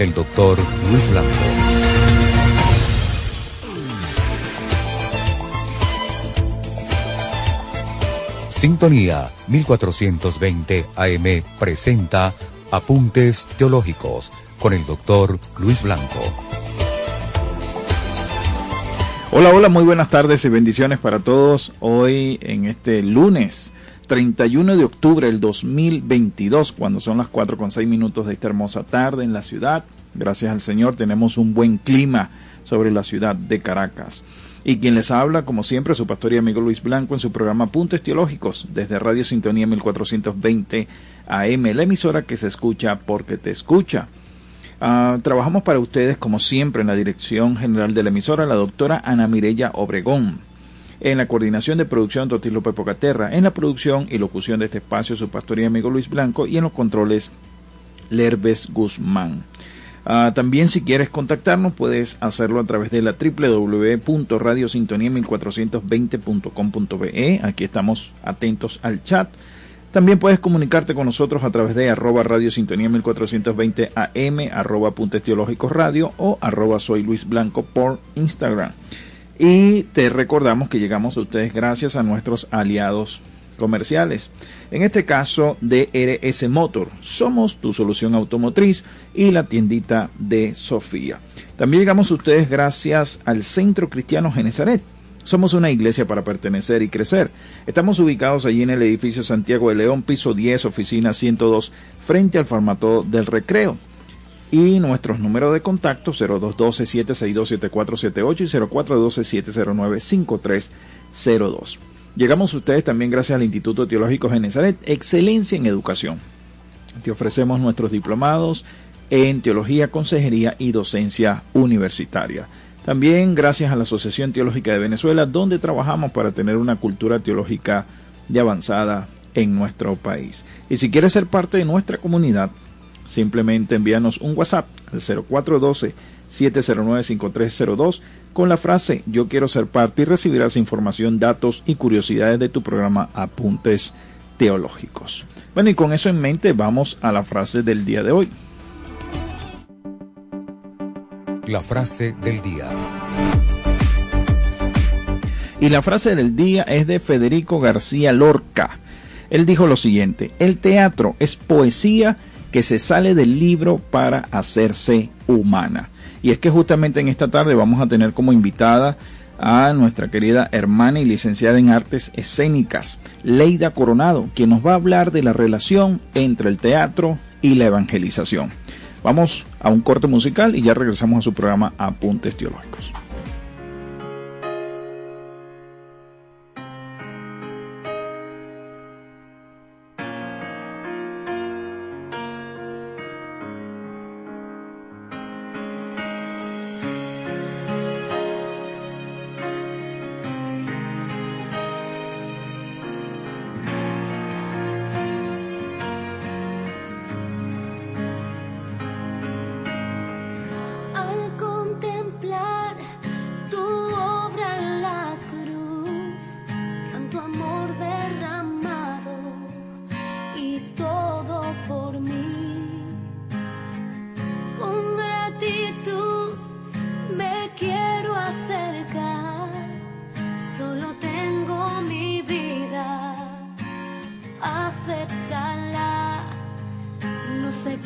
del doctor Luis Blanco. Sintonía 1420 AM presenta Apuntes Teológicos con el doctor Luis Blanco. Hola, hola, muy buenas tardes y bendiciones para todos. Hoy en este lunes 31 de octubre del 2022, cuando son las 4 con 6 minutos de esta hermosa tarde en la ciudad. Gracias al Señor tenemos un buen clima sobre la ciudad de Caracas. Y quien les habla, como siempre, su pastor y amigo Luis Blanco en su programa Puntos Teológicos desde Radio Sintonía 1420 AM, la emisora que se escucha porque te escucha. Uh, trabajamos para ustedes, como siempre, en la dirección general de la emisora, la doctora Ana Mirella Obregón. En la coordinación de producción, Dotis López Pocaterra. En la producción y locución de este espacio, su pastor amigo Luis Blanco. Y en los controles, Lerves Guzmán. Uh, también si quieres contactarnos puedes hacerlo a través de la www.radiosintonía1420.com.be. Aquí estamos atentos al chat. También puedes comunicarte con nosotros a través de arroba radio sintonía 1420 AM, arroba teológicos radio o arroba soy Luis Blanco por Instagram. Y te recordamos que llegamos a ustedes gracias a nuestros aliados comerciales. En este caso de RS Motor, somos tu solución automotriz y la tiendita de Sofía. También llegamos a ustedes gracias al Centro Cristiano Genezaret somos una iglesia para pertenecer y crecer. Estamos ubicados allí en el edificio Santiago de León, piso 10, oficina 102, frente al formato del recreo. Y nuestros números de contacto 0212-762-7478 y 0412-709-5302. Llegamos a ustedes también gracias al Instituto Teológico Genesaret, excelencia en educación. Te ofrecemos nuestros diplomados en teología, consejería y docencia universitaria. También gracias a la Asociación Teológica de Venezuela, donde trabajamos para tener una cultura teológica de avanzada en nuestro país. Y si quieres ser parte de nuestra comunidad, simplemente envíanos un WhatsApp al 0412-709-5302 con la frase Yo quiero ser parte y recibirás información, datos y curiosidades de tu programa Apuntes Teológicos. Bueno, y con eso en mente vamos a la frase del día de hoy. La frase del día. Y la frase del día es de Federico García Lorca. Él dijo lo siguiente, el teatro es poesía que se sale del libro para hacerse humana. Y es que justamente en esta tarde vamos a tener como invitada a nuestra querida hermana y licenciada en artes escénicas, Leida Coronado, quien nos va a hablar de la relación entre el teatro y la evangelización. Vamos a un corte musical y ya regresamos a su programa Apuntes Teológicos.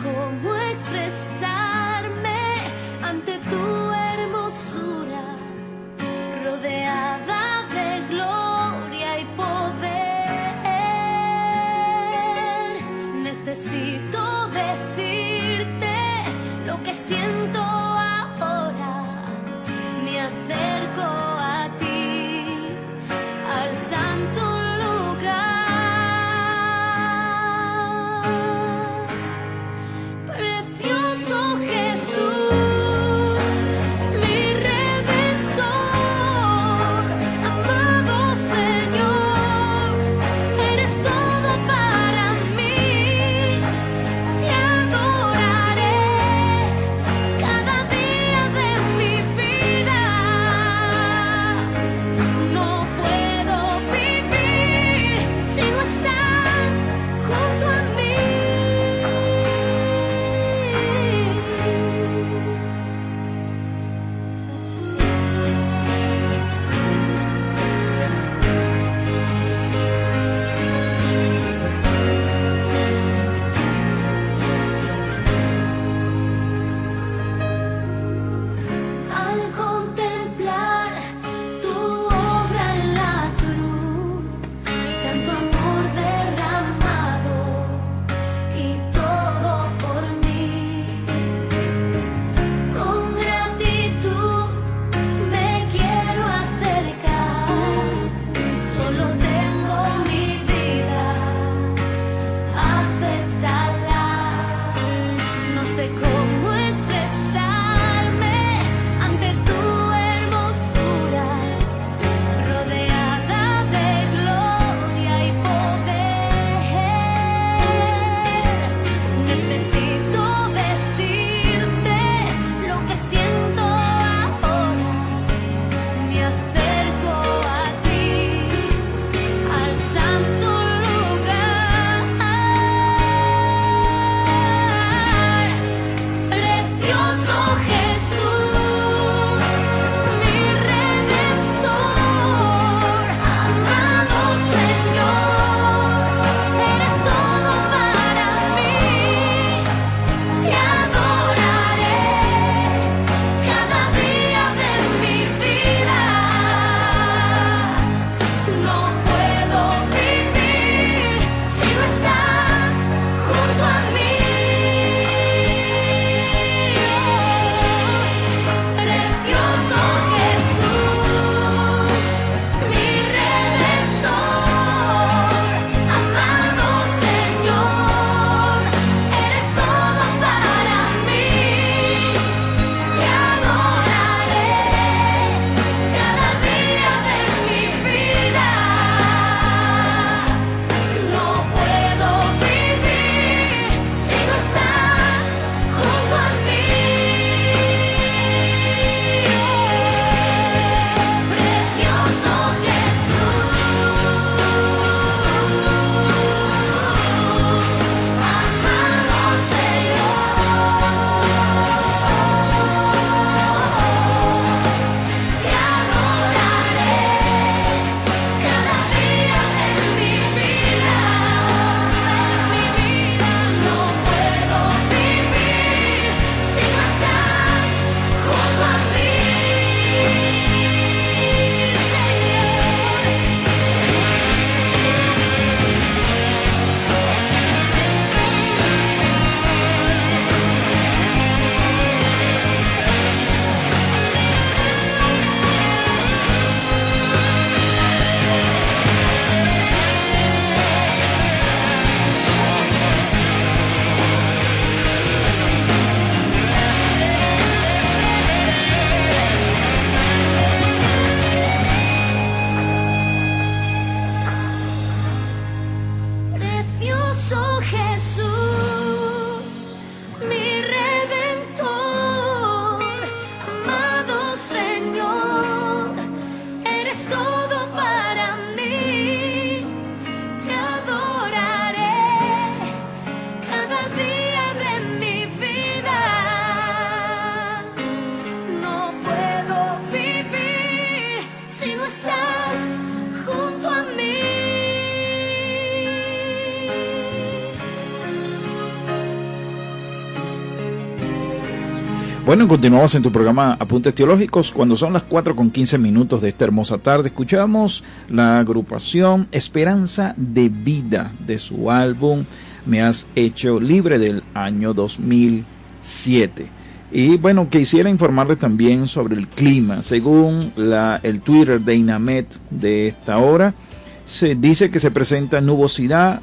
como Bueno, continuamos en tu programa Apuntes Teológicos. Cuando son las 4 con 15 minutos de esta hermosa tarde, escuchamos la agrupación Esperanza de Vida de su álbum Me has hecho libre del año 2007. Y bueno, quisiera informarle también sobre el clima. Según la, el Twitter de INAMET de esta hora, se dice que se presenta nubosidad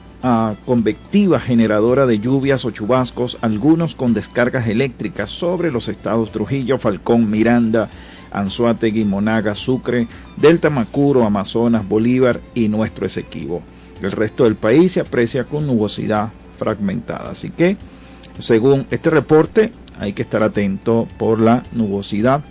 convectiva generadora de lluvias o chubascos, algunos con descargas eléctricas sobre los estados Trujillo, Falcón, Miranda, Anzuategui, Monaga, Sucre, Delta Macuro, Amazonas, Bolívar y nuestro Esequibo. El resto del país se aprecia con nubosidad fragmentada. Así que, según este reporte, hay que estar atento por la nubosidad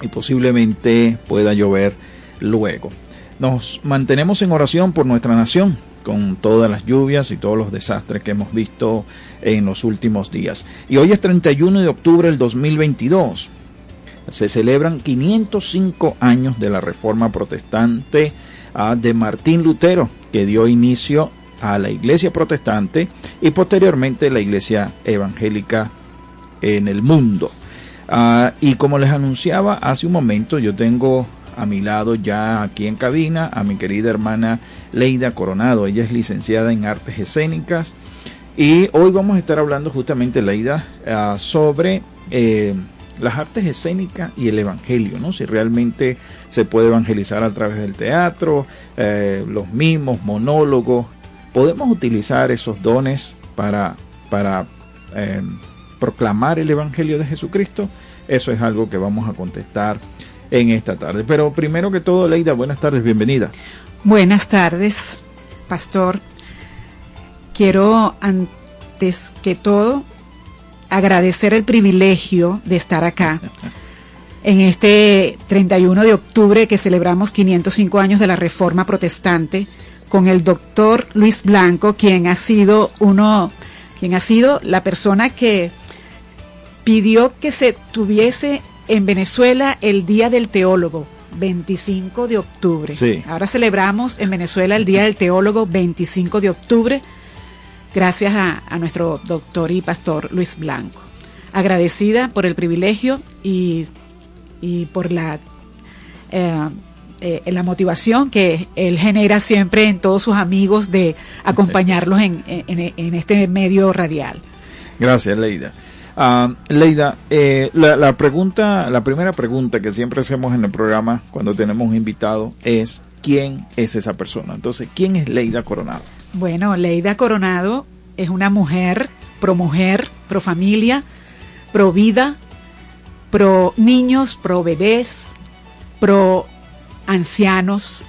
y posiblemente pueda llover luego. Nos mantenemos en oración por nuestra nación, con todas las lluvias y todos los desastres que hemos visto en los últimos días. Y hoy es 31 de octubre del 2022. Se celebran 505 años de la Reforma Protestante ah, de Martín Lutero, que dio inicio a la Iglesia Protestante y posteriormente la Iglesia Evangélica en el mundo. Ah, y como les anunciaba hace un momento, yo tengo a mi lado ya aquí en cabina a mi querida hermana Leida Coronado. Ella es licenciada en artes escénicas y hoy vamos a estar hablando justamente, Leida, ah, sobre eh, las artes escénicas y el evangelio, ¿no? Si realmente se puede evangelizar a través del teatro, eh, los mismos monólogos. Podemos utilizar esos dones para, para eh, proclamar el evangelio de Jesucristo. Eso es algo que vamos a contestar en esta tarde. Pero primero que todo, Leida, buenas tardes, bienvenida. Buenas tardes, pastor. Quiero antes que todo agradecer el privilegio de estar acá en este 31 de octubre que celebramos 505 años de la Reforma Protestante con el doctor Luis Blanco, quien ha sido uno, quien ha sido la persona que pidió que se tuviese en Venezuela el Día del Teólogo 25 de octubre. Ahora celebramos en Venezuela el Día del Teólogo 25 de octubre, gracias a, nuestro doctor y pastor Luis Blanco. Agradecida por el privilegio y, por la, eh, eh, la motivación que él genera siempre en todos sus amigos de acompañarlos en, en este medio radial. Gracias, Leida. Uh, Leida, eh, la, pregunta, la primera pregunta que siempre hacemos en el programa cuando tenemos un invitado es ¿quién es esa persona? Entonces, ¿quién es Leida Coronado? Bueno, Leida Coronado es una mujer pro mujer, pro familia, pro vida, pro niños, pro bebés, pro ancianos,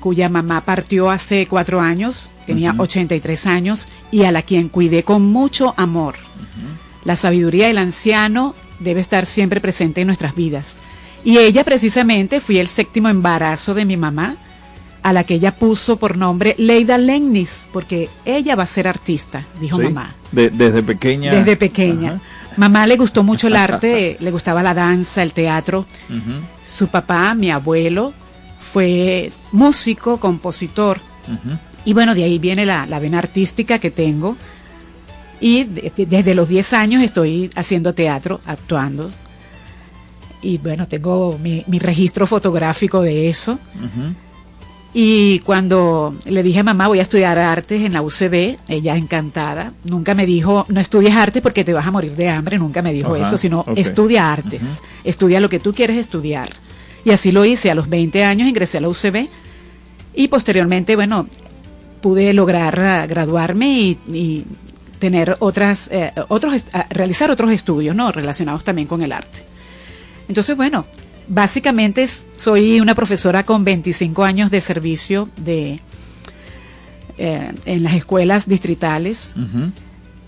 cuya mamá partió hace cuatro años, tenía 83 años, y a la quien cuidé con mucho amor. La sabiduría del anciano debe estar siempre presente en nuestras vidas. Y ella precisamente fue el séptimo embarazo de mi mamá, a la que ella puso por nombre Leida Lennis, porque ella va a ser artista, dijo mamá. desde pequeña. Desde pequeña. Mamá le gustó mucho el arte, le gustaba la danza, el teatro. Su papá, mi abuelo, fue músico, compositor. Y bueno, de ahí viene la, la vena artística que tengo y desde los 10 años estoy haciendo teatro, actuando. Y bueno, tengo mi, registro fotográfico de eso. Y cuando le dije a mamá, voy a estudiar artes en la UCB, ella encantada, nunca me dijo, no estudies artes porque te vas a morir de hambre, nunca me dijo eso, sino estudia artes, estudia lo que tú quieres estudiar. Y así lo hice, a los 20 años ingresé a la UCB y posteriormente, bueno, pude lograr ah, graduarme y tener otras, eh, otros, realizar otros estudios, ¿no? Relacionados también con el arte. Entonces, bueno, básicamente soy una profesora con 25 años de servicio de, eh, en las escuelas distritales,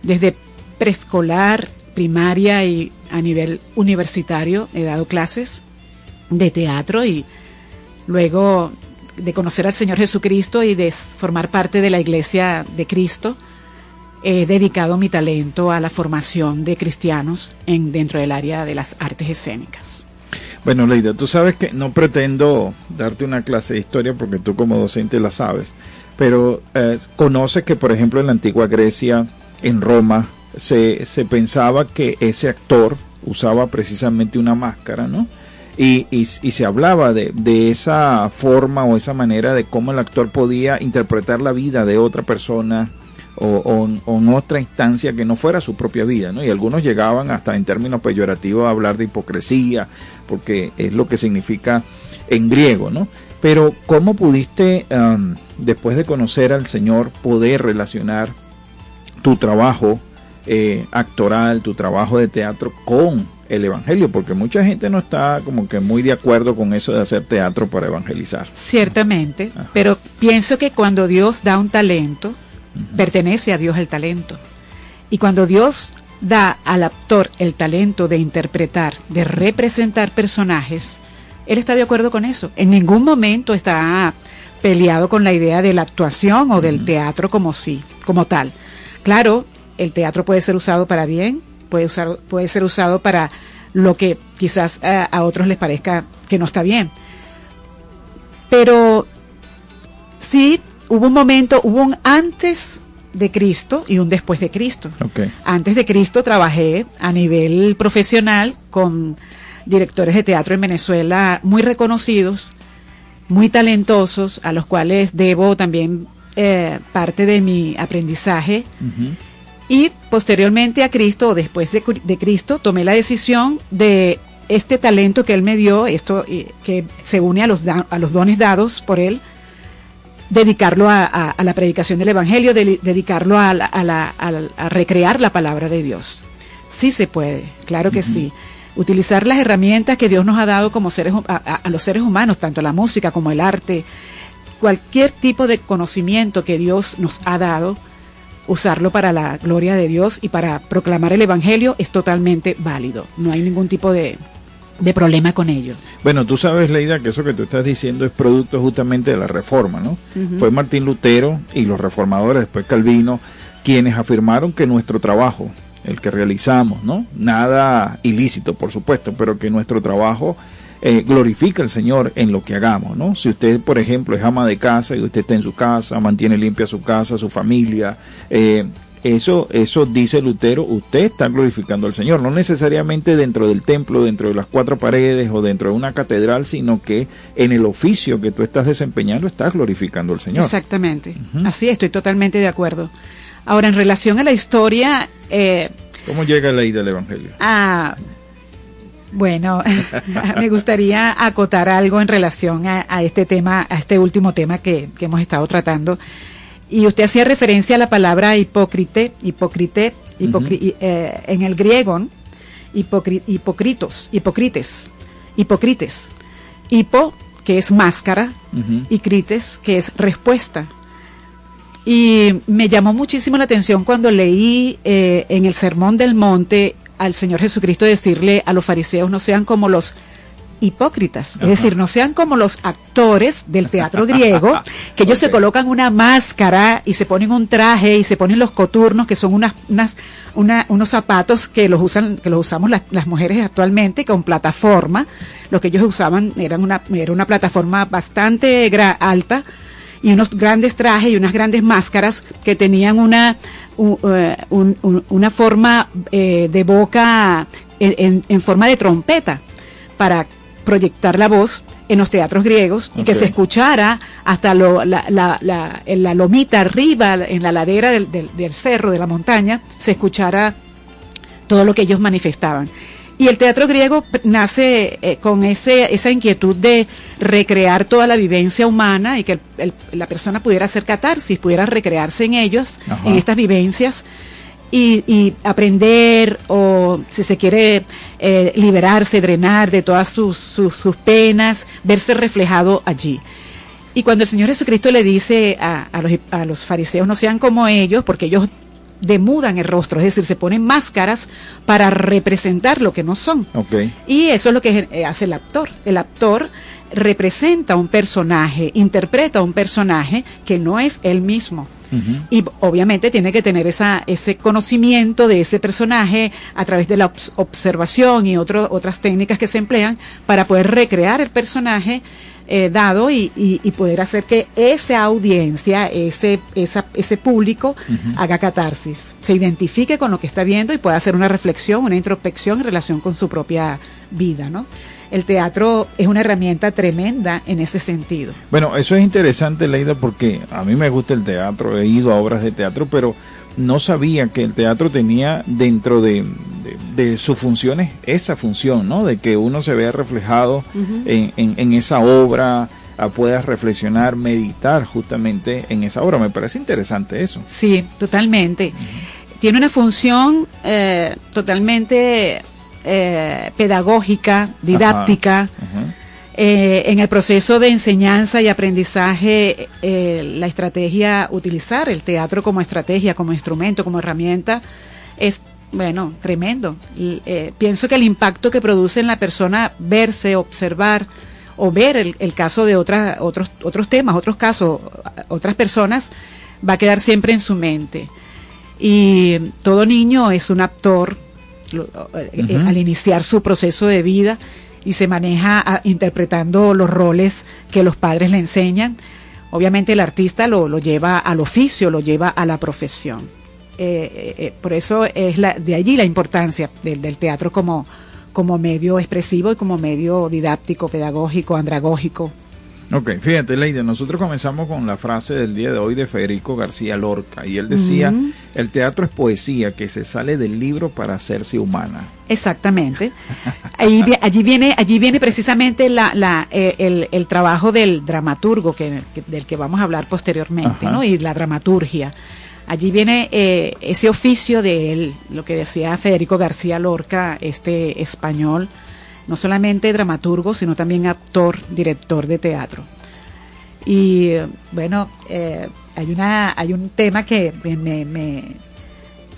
desde preescolar, primaria y a nivel universitario he dado clases de teatro y luego de conocer al Señor Jesucristo y de formar parte de la Iglesia de Cristo, he dedicado mi talento a la formación de cristianos en, dentro del área de las artes escénicas. Bueno, Leida, tú sabes que no pretendo darte una clase de historia porque tú como docente la sabes, pero eh, conoces que, por ejemplo, en la antigua Grecia, en Roma, se, se pensaba que ese actor usaba precisamente una máscara, ¿no? Y, y, se hablaba de, de, esa forma o esa manera de cómo el actor podía interpretar la vida de otra persona o, en otra instancia que no fuera su propia vida, ¿no? Y algunos llegaban hasta en términos peyorativos a hablar de hipocresía, porque es lo que significa en griego, ¿no? Pero ¿cómo pudiste, después de conocer al Señor, poder relacionar tu trabajo eh, actoral, tu trabajo de teatro con el Evangelio? Porque mucha gente no está como que muy de acuerdo con eso de hacer teatro para evangelizar. Ciertamente, pero pienso que cuando Dios da un talento, pertenece a Dios el talento. Y cuando Dios da al actor el talento de interpretar, de representar personajes, él está de acuerdo con eso. En ningún momento está peleado con la idea de la actuación o del teatro como sí, como tal. Claro, el teatro puede ser usado para bien, puede, usar, puede ser usado para lo que quizás a, a otros les parezca que no está bien. Pero sí hubo un momento, hubo un antes de Cristo y un después de Cristo. Antes de Cristo trabajé a nivel profesional con directores de teatro en Venezuela muy reconocidos, muy talentosos, a los cuales debo también eh, parte de mi aprendizaje. Y posteriormente a Cristo, o después de, Cristo, tomé la decisión de este talento que Él me dio, esto eh, que se une a los, a los dones dados por Él, dedicarlo a, la predicación del Evangelio, dedicarlo a, a, recrear la palabra de Dios. Sí se puede, claro que sí. Utilizar las herramientas que Dios nos ha dado como seres, a, los seres humanos, tanto la música como el arte, cualquier tipo de conocimiento que Dios nos ha dado, usarlo para la gloria de Dios y para proclamar el Evangelio es totalmente válido. No hay ningún tipo de, de problema con ello. Bueno, tú sabes, Leida, que eso que tú estás diciendo es producto justamente de la reforma, ¿no? Fue Martín Lutero y los reformadores, después Calvino, quienes afirmaron que nuestro trabajo, el que realizamos, ¿no? Nada ilícito, por supuesto, pero que nuestro trabajo eh, glorifica al Señor en lo que hagamos, ¿no? Si usted, por ejemplo, es ama de casa y usted está en su casa, mantiene limpia su casa, su familia, eh, eso, eso dice Lutero, usted está glorificando al Señor, no necesariamente dentro del templo, dentro de las cuatro paredes o dentro de una catedral, sino que en el oficio que tú estás desempeñando estás glorificando al Señor. Exactamente, así estoy totalmente de acuerdo. Ahora, en relación a la historia... Eh, ¿Cómo llega la ida del Evangelio? Ah, bueno, me gustaría acotar algo en relación a, este tema, a este último tema que, que hemos estado tratando y usted hacía referencia a la palabra hipócrite, hipócrite, eh, en el griego, hipócritos, hipócrites, hipócrites. Hipo, que es máscara, y crites, que es respuesta. Y me llamó muchísimo la atención cuando leí eh, en el Sermón del Monte al Señor Jesucristo decirle a los fariseos, no sean como los hipócritas, es decir, no sean como los actores del teatro griego, que ellos se colocan una máscara y se ponen un traje y se ponen los coturnos, que son unas, unas unos zapatos que los usan, que los usamos las, las, mujeres actualmente con plataforma. Lo que ellos usaban eran una, era una plataforma bastante alta y unos grandes trajes y unas grandes máscaras que tenían una, eh, una forma eh, de boca en, en forma de trompeta para proyectar la voz en los teatros griegos y que se escuchara hasta lo, la, la, en la lomita arriba, en la ladera del, del, cerro, de la montaña, se escuchara todo lo que ellos manifestaban. Y el teatro griego nace eh, con ese, esa inquietud de recrear toda la vivencia humana y que la persona pudiera hacer catarsis, pudiera recrearse en ellos, en estas vivencias y, aprender o si se quiere eh, liberarse, drenar de todas sus, sus, penas, verse reflejado allí. Y cuando el Señor Jesucristo le dice a, a, los, a los fariseos, no sean como ellos, porque ellos demudan el rostro, es decir, se ponen máscaras para representar lo que no son. Y eso es lo que hace el actor. El actor representa un personaje, interpreta un personaje que no es él mismo. Y obviamente tiene que tener esa, ese conocimiento de ese personaje a través de la observación y otras técnicas que se emplean para poder recrear el personaje eh, dado y, y, poder hacer que esa audiencia, ese, esa, ese público haga catarsis, se identifique con lo que está viendo y pueda hacer una reflexión, una introspección en relación con su propia vida, ¿no? El teatro es una herramienta tremenda en ese sentido. Bueno, eso es interesante, Leida, porque a mí me gusta el teatro, he ido a obras de teatro, pero no sabía que el teatro tenía dentro de, sus funciones esa función, ¿no? De que uno se vea reflejado en, esa obra, puedas reflexionar, meditar justamente en esa obra. Me parece interesante eso. Sí, totalmente. Tiene una función eh, totalmente eh, pedagógica, didáctica. Eh, en el proceso de enseñanza y aprendizaje, eh, la estrategia, utilizar el teatro como estrategia, como instrumento, como herramienta, es, bueno, tremendo. Eh, pienso que el impacto que produce en la persona verse, observar o ver el, caso de otras, otros, otros temas, otros casos, otras personas, va a quedar siempre en su mente. Y todo niño es un actor al iniciar su proceso de vida y se maneja ah, interpretando los roles que los padres le enseñan. Obviamente el artista lo, lo lleva al oficio, lo lleva a la profesión. Eh, eh, eh, por eso es la, de allí la importancia del, del teatro como, como medio expresivo y como medio didáctico, pedagógico, andragógico. Ok, fíjate, Leida, nosotros comenzamos con la frase del día de hoy de Federico García Lorca y él decía, el teatro es poesía que se sale del libro para hacerse humana. Exactamente. allí viene, allí viene precisamente la, la, eh, el, trabajo del dramaturgo que, del que vamos a hablar posteriormente, ¿no? Y la dramaturgia. Allí viene eh, ese oficio de él, lo que decía Federico García Lorca, este español, no solamente dramaturgo, sino también actor, director de teatro. Y bueno, eh, hay, una, hay un tema que me,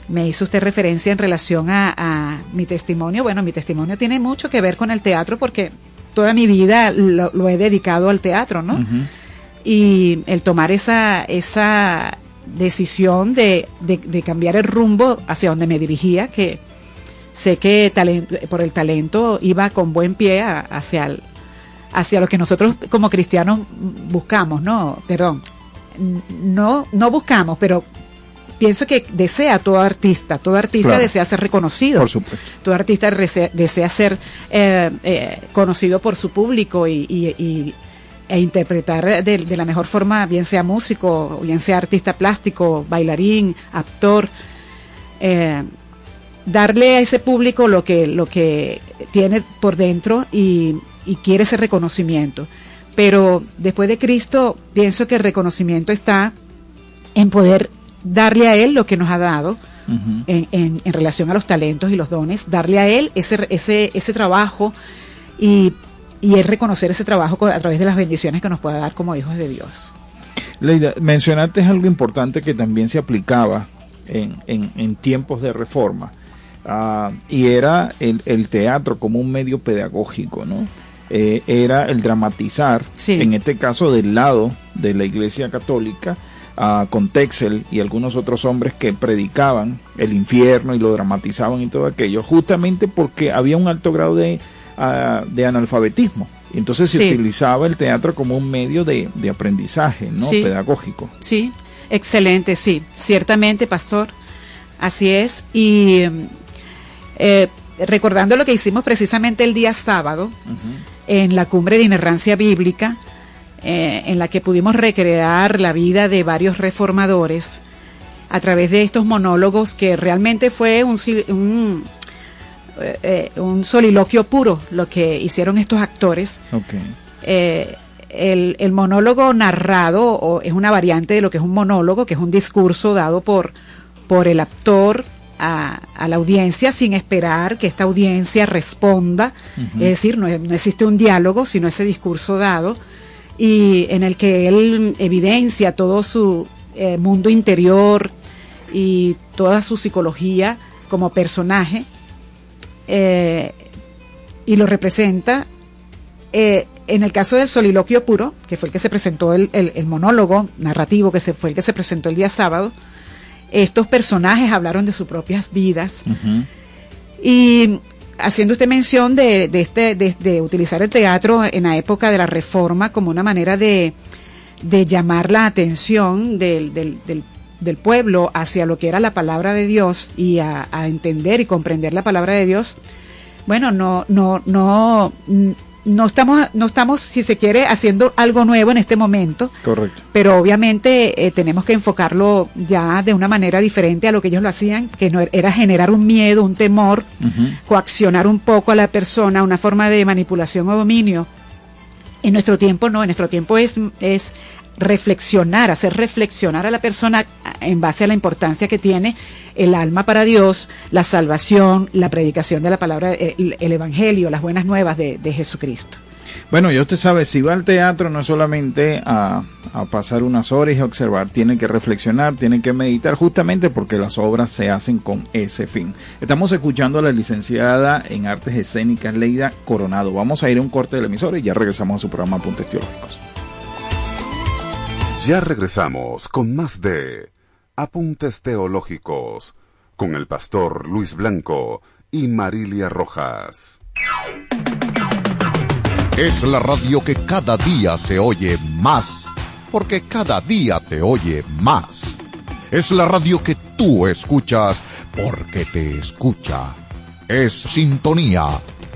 me, hizo usted referencia en relación a, mi testimonio. Bueno, mi testimonio tiene mucho que ver con el teatro porque toda mi vida lo, he dedicado al teatro, ¿no? Y el tomar esa, esa decisión de, de cambiar el rumbo hacia donde me dirigía, que sé que talento, por el talento iba con buen pie hacia, hacia lo que nosotros como cristianos buscamos, ¿no? Perdón, no, no buscamos, pero pienso que desea todo artista, todo artista desea ser reconocido, por supuesto. todo artista desea, ser eh, eh, conocido por su público y, e interpretar de, de, la mejor forma, bien sea músico, bien sea artista plástico, bailarín, actor. Eh, darle a ese público lo que, lo que tiene por dentro y, quiere ese reconocimiento. Pero después de Cristo, pienso que el reconocimiento está en poder darle a Él lo que nos ha dado en, en, relación a los talentos y los dones, darle a Él ese, ese, ese trabajo y, y Él reconocer ese trabajo a través de las bendiciones que nos pueda dar como hijos de Dios. Leida, mencionaste algo importante que también se aplicaba en, en, en tiempos de reforma Ah, y era el, teatro como un medio pedagógico, ¿no? Eh, era el dramatizar, en este caso del lado de la Iglesia Católica, uh, con Texel y algunos otros hombres que predicaban el infierno y lo dramatizaban y todo aquello, justamente porque había un alto grado de, ah, de analfabetismo. Entonces se utilizaba el teatro como un medio de, aprendizaje, ¿no? Pedagógico. Sí, excelente, sí, ciertamente, pastor. Así es. Y eh, recordando lo que hicimos precisamente el día sábado en la cumbre de inerrancia bíblica, eh, en la que pudimos recrear la vida de varios reformadores a través de estos monólogos que realmente fue un, un, eh, un soliloquio puro lo que hicieron estos actores. El, el, monólogo narrado o es una variante de lo que es un monólogo, que es un discurso dado por, por el actor a, la audiencia sin esperar que esta audiencia responda, es decir, no, existe un diálogo, sino ese discurso dado, y en el que él evidencia todo su eh, mundo interior y toda su psicología como personaje, eh, y lo representa. Eh, en el caso del soliloquio puro, que fue el que se presentó el, el monólogo narrativo, que se, fue el que se presentó el día sábado, estos personajes hablaron de sus propias vidas. Y haciendo usted mención de, de este, de, utilizar el teatro en la época de la Reforma como una manera de, de llamar la atención del, del, del, pueblo hacia lo que era la palabra de Dios y a, a entender y comprender la palabra de Dios, bueno, no, no, no, no estamos, no estamos, si se quiere, haciendo algo nuevo en este momento. Correcto. Pero obviamente eh, tenemos que enfocarlo ya de una manera diferente a lo que ellos lo hacían, que no era generar un miedo, un temor, coaccionar un poco a la persona, una forma de manipulación o dominio. En nuestro tiempo no, en nuestro tiempo es, es reflexionar, hacer reflexionar a la persona en base a la importancia que tiene el alma para Dios, la salvación, la predicación de la palabra, el, evangelio, las buenas nuevas de, Jesucristo. Bueno, ya usted sabe, si va al teatro no solamente a, a, pasar unas horas y observar, tiene que reflexionar, tiene que meditar, justamente porque las obras se hacen con ese fin. Estamos escuchando a la licenciada en Artes Escénicas, Leida Coronado. Vamos a ir a un corte del emisor y ya regresamos a su programa Apuntes Teológicos. Ya regresamos con más de Apuntes Teológicos con el pastor Luis Blanco y Marilia Rojas. Es la radio que cada día se oye más, porque cada día te oye más. Es la radio que tú escuchas porque te escucha. Es Sintonía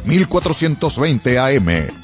1420 AM.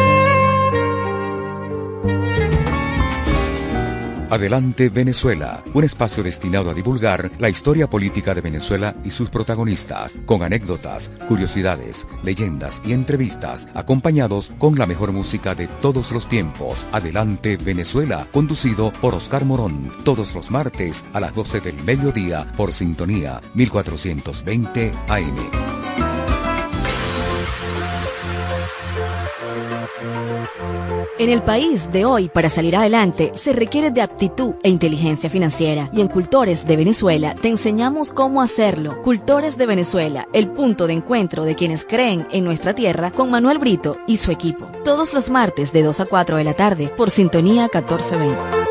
Adelante Venezuela, un espacio destinado a divulgar la historia política de Venezuela y sus protagonistas, con anécdotas, curiosidades, leyendas y entrevistas, acompañados con la mejor música de todos los tiempos. Adelante Venezuela, conducido por Oscar Morón, todos los martes a las 12 del mediodía por sintonía 1420 AM. En el país de hoy, para salir adelante, se requiere de aptitud e inteligencia financiera. Y en Cultores de Venezuela te enseñamos cómo hacerlo. Cultores de Venezuela, el punto de encuentro de quienes creen en nuestra tierra con Manuel Brito y su equipo. Todos los martes de 2 a 4 de la tarde por Sintonía 1420.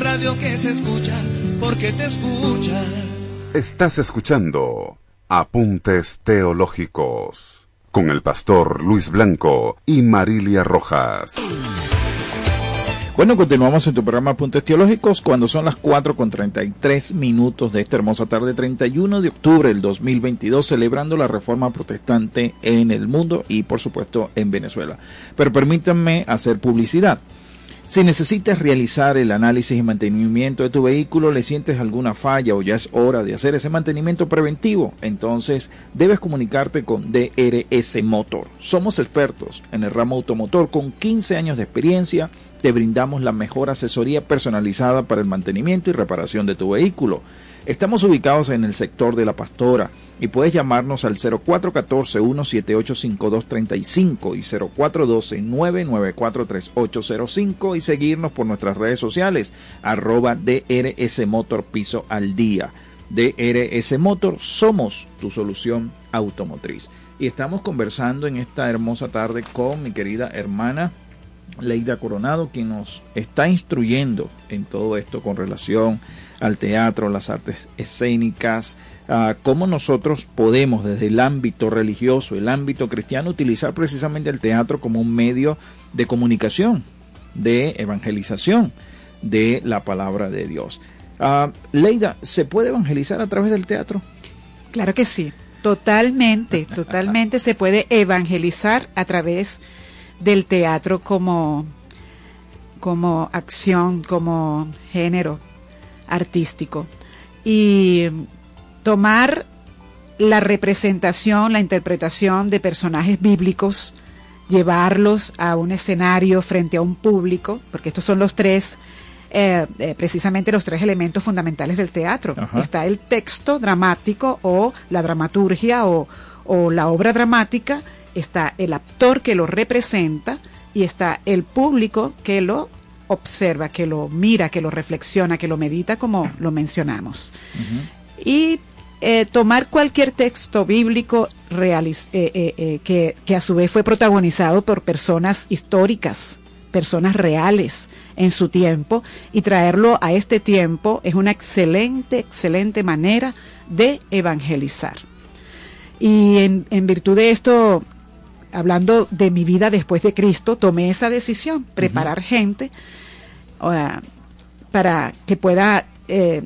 radio que se escucha porque te escucha. Estás escuchando Apuntes Teológicos con el pastor Luis Blanco y Marilia Rojas. Bueno, continuamos en tu programa Apuntes Teológicos cuando son las 4 con 33 minutos de esta hermosa tarde, 31 de octubre del 2022, celebrando la reforma protestante en el mundo y por supuesto en Venezuela. Pero permítanme hacer publicidad. Si necesitas realizar el análisis y mantenimiento de tu vehículo, le sientes alguna falla o ya es hora de hacer ese mantenimiento preventivo, entonces debes comunicarte con DRS Motor. Somos expertos en el ramo automotor con 15 años de experiencia. Te brindamos la mejor asesoría personalizada para el mantenimiento y reparación de tu vehículo. Estamos ubicados en el sector de La Pastora y puedes llamarnos al 0414-178-5235 y 0412-994-3805 y seguirnos por nuestras redes sociales arroba DRS Motor Piso al Día. DRS Motor, somos tu solución automotriz. Y estamos conversando en esta hermosa tarde con mi querida hermana Leida Coronado, quien nos está instruyendo en todo esto con relación al teatro, las artes escénicas, cómo nosotros podemos desde el ámbito religioso, el ámbito cristiano, utilizar precisamente el teatro como un medio de comunicación, de evangelización de la palabra de Dios. Ah, Leida, ¿se puede evangelizar a través del teatro? Claro que sí, totalmente, totalmente se puede evangelizar a través del teatro como, como acción, como género artístico. Y tomar la representación, la interpretación de personajes bíblicos, llevarlos a un escenario frente a un público, porque estos son los tres eh, eh, precisamente los tres elementos fundamentales del teatro. Está el texto dramático o la dramaturgia o, la obra dramática, está el actor que lo representa y está el público que lo observa, que lo mira, que lo reflexiona, que lo medita, como lo mencionamos. Y eh, tomar cualquier texto bíblico que, que, a su vez fue protagonizado por personas históricas, personas reales, en su tiempo y traerlo a este tiempo es una excelente, excelente manera de evangelizar. Y en, virtud de esto, hablando de mi vida después de Cristo, tomé esa decisión, preparar gente para que pueda eh,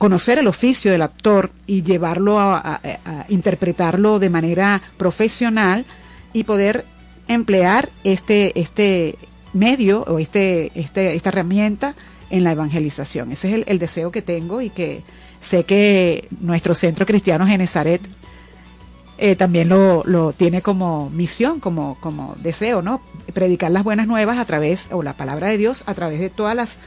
conocer el oficio del actor y llevarlo a, interpretarlo de manera profesional y poder emplear este, este, medio o este, este, esta herramienta en la evangelización. Ese es el, deseo que tengo y que sé que nuestro centro cristiano Genezaret eh, también lo, lo, tiene como misión, como, como deseo, ¿no? Predicar las buenas nuevas a través, o la palabra de Dios, a través de todas las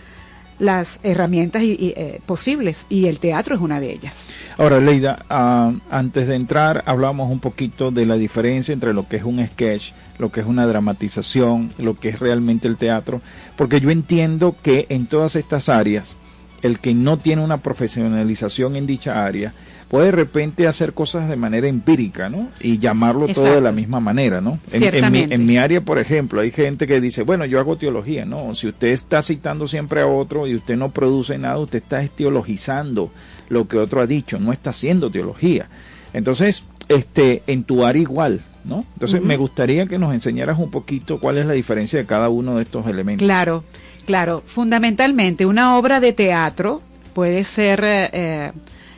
las herramientas y, eh, posibles y el teatro es una de ellas. Ahora, Leida, ah, antes de entrar hablamos un poquito de la diferencia entre lo que es un sketch, lo que es una dramatización, lo que es realmente el teatro, porque yo entiendo que en todas estas áreas, el que no tiene una profesionalización en dicha área, puede de repente hacer cosas de manera empírica, ¿no? Y llamarlo todo de la misma manera, ¿no? En, mi, en, mi, área, por ejemplo, hay gente que dice, bueno, yo hago teología, ¿no? Si usted está citando siempre a otro y usted no produce nada, usted está teologizando lo que otro ha dicho, no está haciendo teología. Entonces, este, en tu área igual, ¿no? Entonces, me gustaría que nos enseñaras un poquito cuál es la diferencia de cada uno de estos elementos. Claro, claro. Fundamentalmente, una obra de teatro puede ser... Eh,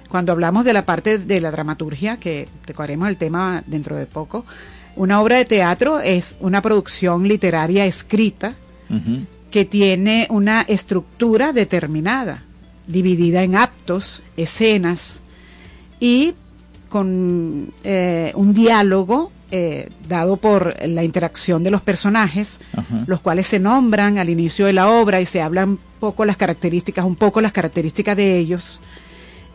cuando hablamos de la parte de la dramaturgia, que tocaremos el tema dentro de poco, una obra de teatro es una producción literaria escrita que tiene una estructura determinada, dividida en actos, escenas y con eh, un diálogo eh, dado por la interacción de los personajes, los cuales se nombran al inicio de la obra y se hablan un poco las características, un poco las características de ellos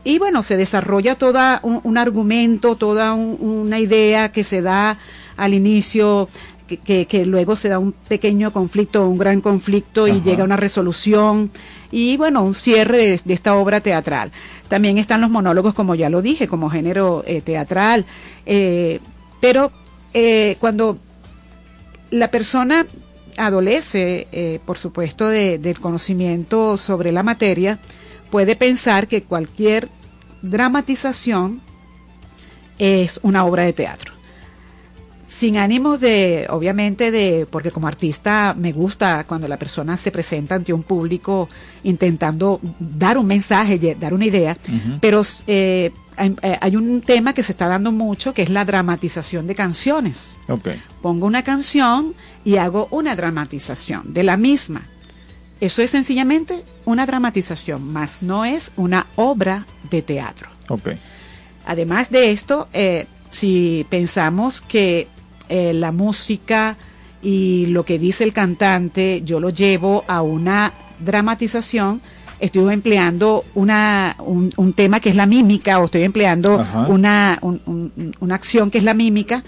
y bueno, se desarrolla todo un, argumento, toda una idea que se da al inicio, que, que, luego se da un pequeño conflicto, un gran conflicto y llega a una resolución y bueno, un cierre de, esta obra teatral. También están los monólogos, como ya lo dije, como género eh, teatral, eh, pero eh, cuando la persona adolece, por supuesto, del conocimiento sobre la materia, puede pensar que cualquier dramatización es una obra de teatro. Sin ánimo de, obviamente, de, porque como artista me gusta cuando la persona se presenta ante un público intentando dar un mensaje, dar una idea, pero eh, eh, hay, un tema que se está dando mucho que es la dramatización de canciones. Pongo una canción y hago una dramatización de la misma. Eso es sencillamente una dramatización, más no es una obra de teatro. Además de esto, eh, si pensamos que eh, la música y lo que dice el cantante, yo lo llevo a una dramatización, estoy empleando una, un, tema que es la mímica o estoy empleando una, una acción que es la mímica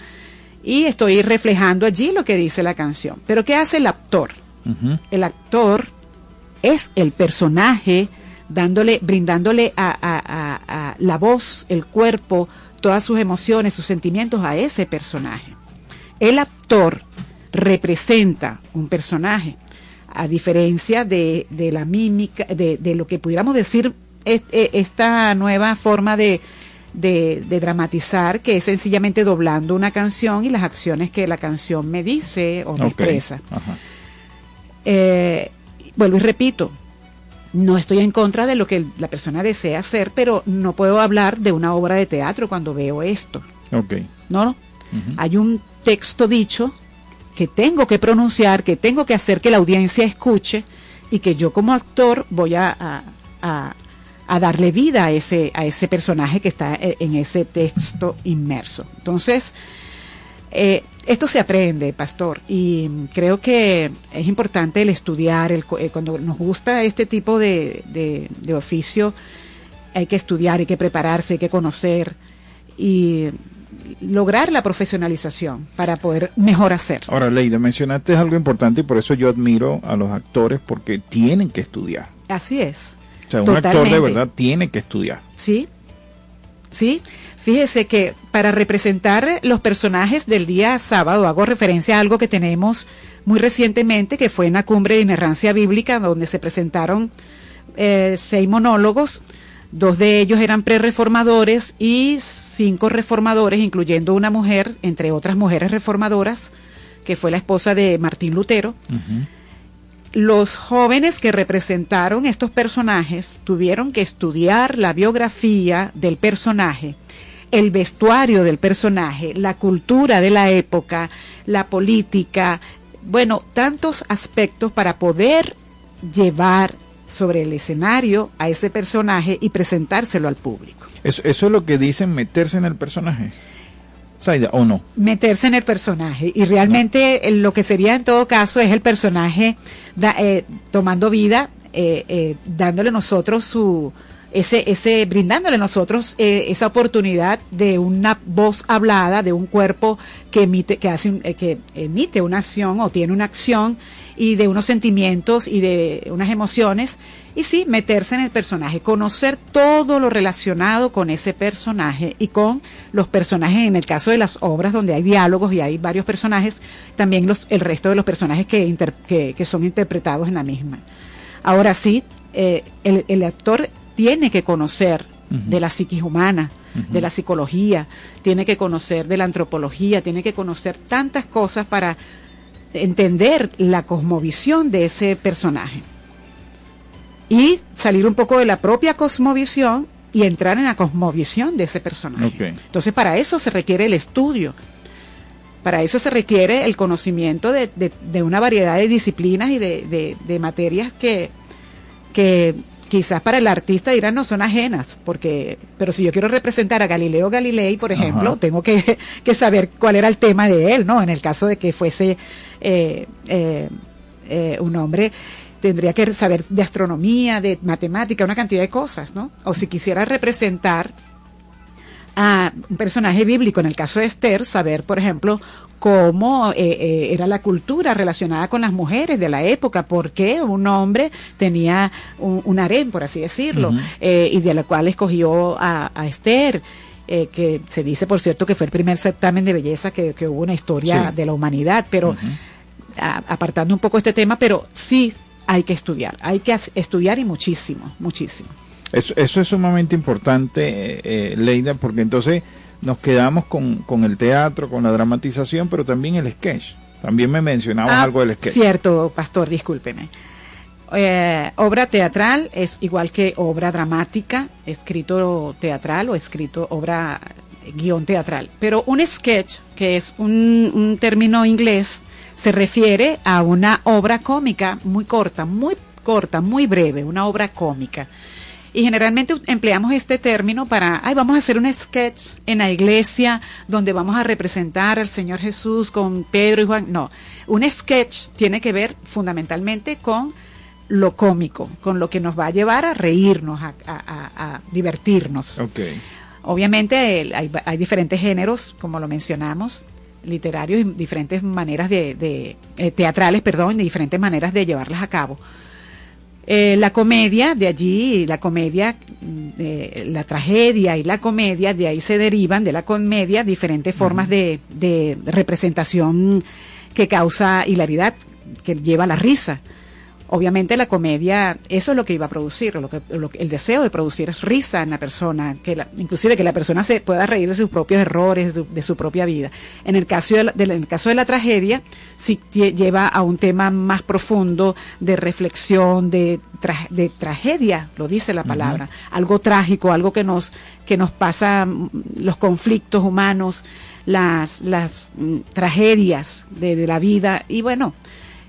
y estoy reflejando allí lo que dice la canción. Pero ¿qué hace el actor? El actor es el personaje, dándole, brindándole a, la voz, el cuerpo, todas sus emociones, sus sentimientos a ese personaje. El actor representa un personaje, a diferencia de, la mímica, de, lo que pudiéramos decir e, esta nueva forma de, dramatizar, que es sencillamente doblando una canción y las acciones que la canción me dice o me expresa. Eh, vuelvo y repito, No estoy en contra de lo que la persona desea hacer, pero no puedo hablar de una obra de teatro cuando veo esto. Ok. ¿No? no. Hay un texto dicho que tengo que pronunciar, que tengo que hacer que la audiencia escuche y que yo como actor voy a, a, a, a darle vida a ese, a ese personaje que está e, en ese texto inmerso. Entonces, eh, esto se aprende, pastor, y creo que es importante el estudiar, el, eh, cuando nos gusta este tipo de, de, de, oficio, hay que estudiar, hay que prepararse, hay que conocer y lograr la profesionalización para poder mejor hacer. Ahora, Leida, mencionaste algo importante y por eso yo admiro a los actores porque tienen que estudiar. Así es. O sea, un actor de verdad tiene que estudiar. Sí, sí. Fíjese que para representar los personajes del día sábado hago referencia a algo que tenemos muy recientemente, que fue en la cumbre de inerrancia bíblica, donde se presentaron eh, seis monólogos, dos de ellos eran prereformadores y cinco reformadores, incluyendo una mujer, entre otras mujeres reformadoras, que fue la esposa de Martín Lutero. Uh -huh. Los jóvenes que representaron estos personajes tuvieron que estudiar la biografía del personaje el vestuario del personaje, la cultura de la época, la política, bueno, tantos aspectos para poder llevar sobre el escenario a ese personaje y presentárselo al público. Eso, eso es lo que dicen meterse en el personaje. Saida, ¿o no? Meterse en el personaje. Y realmente no. lo que sería en todo caso es el personaje da, eh, tomando vida, eh, eh, dándole nosotros su, ese, ese, brindándole a nosotros eh, esa oportunidad de una voz hablada, de un cuerpo que emite, que hace, eh, que emite una acción o tiene una acción y de unos sentimientos y de unas emociones y sí, meterse en el personaje, conocer todo lo relacionado con ese personaje y con los personajes, en el caso de las obras donde hay diálogos y hay varios personajes, también el resto de los personajes que, son interpretados en la misma. Ahora sí, eh, el actor tiene que conocer uh -huh. de la psiquis humana, uh -huh. de la psicología, tiene que conocer de la antropología, tiene que conocer tantas cosas para entender la cosmovisión de ese personaje. Y salir un poco de la propia cosmovisión y entrar en la cosmovisión de ese personaje. Okay. Entonces, para eso se requiere el estudio. Para eso se requiere el conocimiento de, de, de una variedad de disciplinas y de, de materias que, que quizás para el artista dirán no son ajenas, porque, pero si yo quiero representar a Galileo Galilei, por ejemplo, Ajá. tengo que, que, saber cuál era el tema de él, ¿no? En el caso de que fuese eh, eh, eh, un hombre, tendría que saber de astronomía, de matemática, una cantidad de cosas, ¿no? O si quisiera representar a un personaje bíblico, en el caso de Esther, saber, por ejemplo, cómo eh, eh, era la cultura relacionada con las mujeres de la época, por qué un hombre tenía un, un harén, por así decirlo, uh -huh. eh, y de la cual escogió a, a Esther. Eh, que se dice, por cierto, que fue el primer certamen de belleza que, que hubo una historia sí. de la humanidad, pero uh -huh. a, apartando un poco este tema, pero sí hay que estudiar, hay que estudiar y muchísimo, muchísimo. Eso, eso es sumamente importante, eh, Leida, porque entonces nos quedamos con, con, el teatro, con la dramatización, pero también el sketch. También me mencionabas ah, algo del sketch. Cierto, pastor, discúlpeme. Eh, obra teatral es igual que obra dramática, escrito teatral o escrito obra guion teatral. Pero un sketch, que es un, un término inglés, se refiere a una obra cómica muy corta, muy corta, muy breve, una obra cómica. Y generalmente empleamos este término para, ay, vamos a hacer un sketch en la iglesia donde vamos a representar al Señor Jesús con Pedro y Juan. No, un sketch tiene que ver fundamentalmente con lo cómico, con lo que nos va a llevar a reírnos, a, a, a divertirnos. Okay. Obviamente hay, hay, diferentes géneros, como lo mencionamos, literarios y diferentes maneras de, de eh, teatrales, perdón, de diferentes maneras de llevarlas a cabo. Eh, la comedia, de allí, la comedia, eh, la tragedia y la comedia, de ahí se derivan de la comedia diferentes formas de, de, representación que causa hilaridad, que lleva la risa. Obviamente la comedia, eso es lo que iba a producir, lo que, el deseo de producir es risa en la persona, que la, inclusive que la persona se pueda reír de sus propios errores, de, su propia vida. En el caso de la, en el caso de la tragedia, sí lleva a un tema más profundo de reflexión, de, de tragedia, lo dice la palabra, algo trágico, algo que nos, que nos pasa, mm, los conflictos humanos, las, las mm, tragedias de, de la vida, y bueno,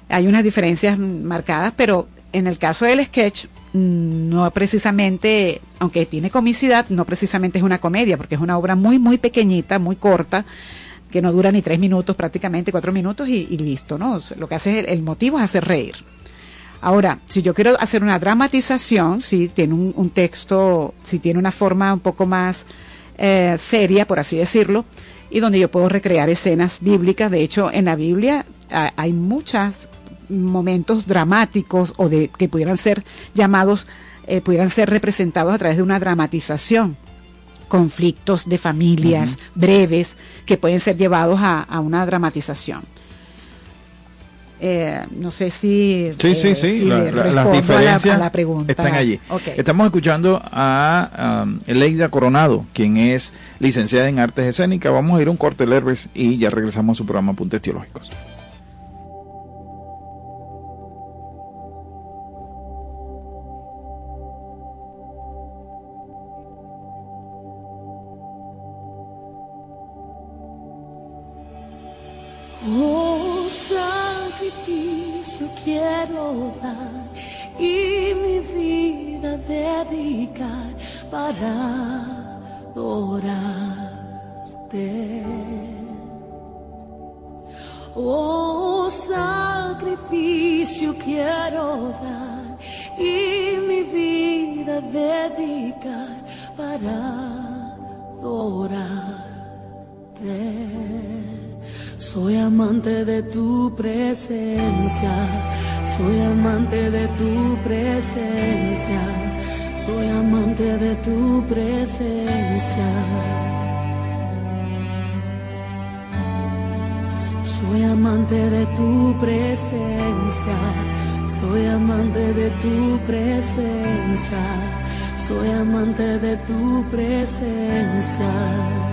hay unas diferencias marcadas, pero en el caso del sketch, no precisamente, aunque tiene comicidad, no precisamente es una comedia, porque es una obra muy, muy pequeñita, muy corta, que no dura ni tres minutos, prácticamente cuatro minutos y, listo, ¿no? Lo que hace el, motivo es hacer reír. Ahora, si yo quiero hacer una dramatización, si tiene un, texto, si tiene una forma un poco más eh, seria, por así decirlo, y donde yo puedo recrear escenas bíblicas. De hecho, en la Biblia hay muchos momentos dramáticos o de que pudieran ser llamados, eh, pudieran ser representados a través de una dramatización conflictos de familias breves que pueden ser llevados a, una dramatización. Eh, no sé si, sí, sí, sí. las diferencias la, pregunta. están allí. Estamos escuchando a um, Eleida Coronado, quien es licenciada en artes escénicas. Vamos a ir a un corte Lerves y ya regresamos a su programa Apuntes Teológicos. Quiero dar y mi vida dedicar para adorarte. Oh, sacrificio quiero dar y mi vida dedicar para adorarte. Soy amante de tu presencia, soy amante de tu presencia, soy amante de tu presencia. Soy amante de tu presencia, soy amante de tu presencia, soy amante de tu presencia.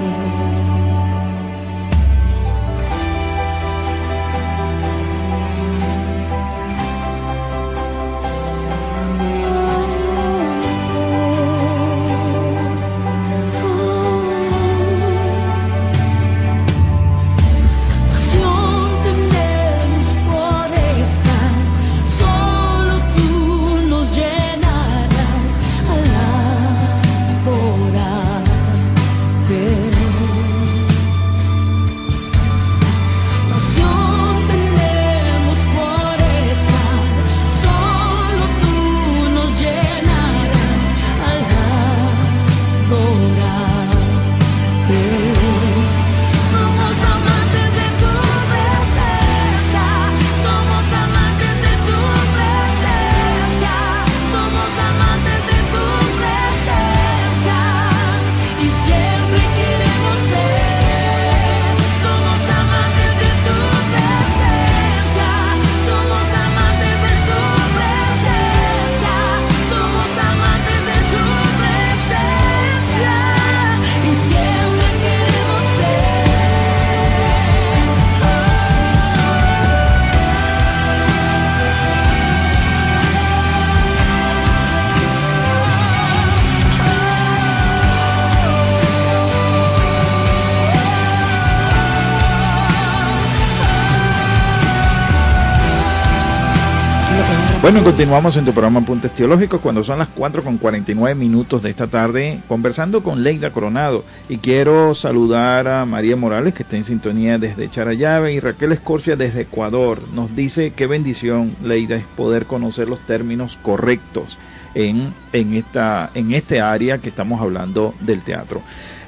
Bueno, continuamos en tu programa Apuntes Teológicos cuando son las 4 con 49 minutos de esta tarde conversando con Leida Coronado y quiero saludar a María Morales que está en sintonía desde Charayave y Raquel Escorcia desde Ecuador. Nos dice qué bendición, Leida, es poder conocer los términos correctos en, en, esta, en este área que estamos hablando del teatro.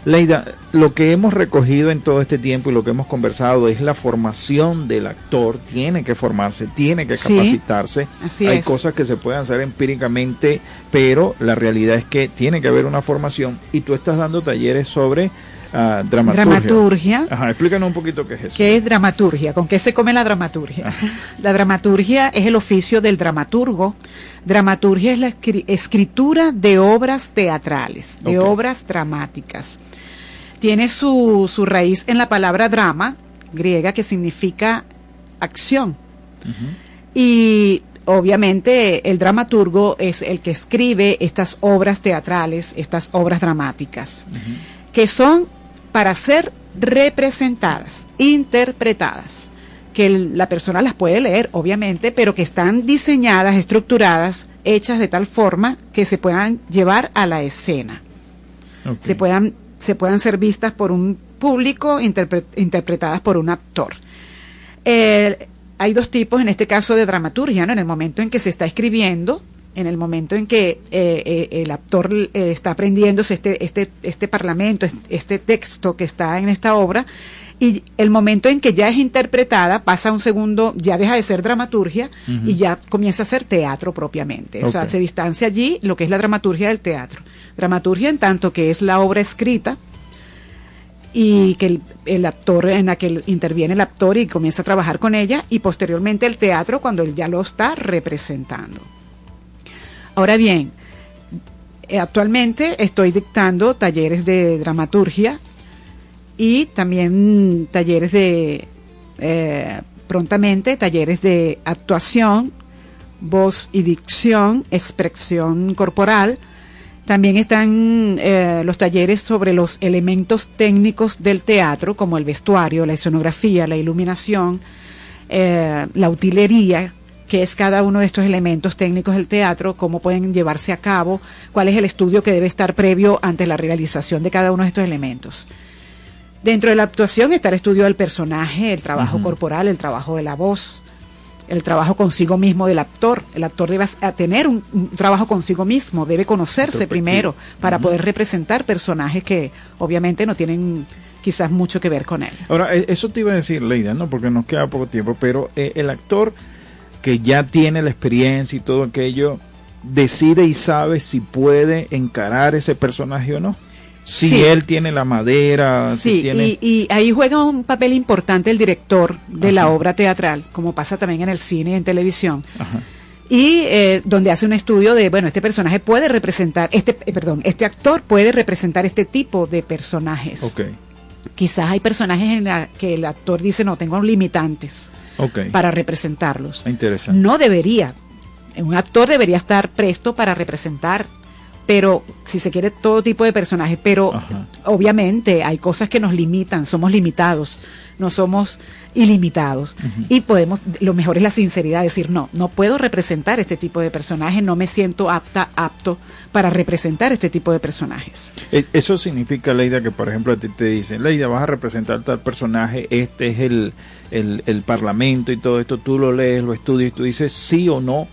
Leida, lo que hemos recogido en todo este tiempo y lo que hemos conversado es la formación del actor. Tiene que formarse, tiene que capacitarse. Hay cosas que se pueden hacer empíricamente, pero la realidad es que tiene que haber una formación y tú estás dando talleres sobre uh, dramaturgia. Dramaturgia. Ajá, explícanos un poquito qué es eso. ¿Qué es dramaturgia? ¿Con qué se come la dramaturgia? La dramaturgia es el oficio del dramaturgo. Dramaturgia es la escritura de obras teatrales, de obras dramáticas tiene su, su raíz en la palabra drama, griega, que significa acción. Y obviamente el dramaturgo es el que escribe estas obras teatrales, estas obras dramáticas, que son para ser representadas, interpretadas, que la persona las puede leer, obviamente, pero que están diseñadas, estructuradas, hechas de tal forma que se puedan llevar a la escena. Se puedan se puedan ser vistas por un público, interpretadas por un actor. hay dos tipos en este caso de dramaturgia, ¿no? En el momento en que se está escribiendo, en el momento en que eh, eh, el actor eh, está aprendiéndose este, este, este parlamento, este texto que está en esta obra, y el momento en que ya es interpretada pasa a un segundo, ya deja de ser dramaturgia y ya comienza a ser teatro propiamente. O sea, se distancia allí lo que es la dramaturgia del teatro. Dramaturgia en tanto que es la obra escrita y que el, actor en la que interviene el actor y comienza a trabajar con ella y posteriormente el teatro cuando él ya lo está representando. Ahora bien, eh, actualmente estoy dictando talleres de dramaturgia y también talleres de, eh, prontamente, talleres de actuación, voz y dicción, expresión corporal. También están eh, los talleres sobre los elementos técnicos del teatro, como el vestuario, la escenografía, la iluminación, eh, la utilería, que es cada uno de estos elementos técnicos del teatro, cómo pueden llevarse a cabo, cuál es el estudio que debe estar previo ante la realización de cada uno de estos elementos. Dentro de la actuación está el estudio del personaje, el trabajo corporal, el trabajo de la voz, el trabajo consigo mismo del actor. El actor debe tener un, trabajo consigo mismo, debe conocerse primero para poder representar personajes que obviamente no tienen quizás mucho que ver con él. Ahora, e, eso te iba a decir, Leida, ¿no? Porque nos queda poco tiempo, pero eh, el actor que ya tiene la experiencia y todo aquello, decide y sabe si puede encarar ese personaje o no si él tiene la madera, sí, si tiene... y, ahí juega un papel importante el director de la obra teatral, como pasa también en el cine y en televisión. Y eh, donde hace un estudio de, bueno, este personaje puede representar, este, eh, perdón, este actor puede representar este tipo de personajes. Okay. Quizás hay personajes en la que el actor dice, no, tengo limitantes para representarlos. Interesante. No debería. Un actor debería estar presto para representar pero si se quiere todo tipo de personajes, pero obviamente hay cosas que nos limitan, somos limitados, no somos ilimitados y podemos, lo mejor es la sinceridad, decir no, no puedo representar este tipo de personajes, no me siento apta, apto para representar este tipo de personajes. E, eso significa, Leida, que por ejemplo a ti te dicen, Leida, vas a representar tal personaje, este es el, el, el parlamento y todo esto, tú lo lees, lo estudias y tú dices sí o no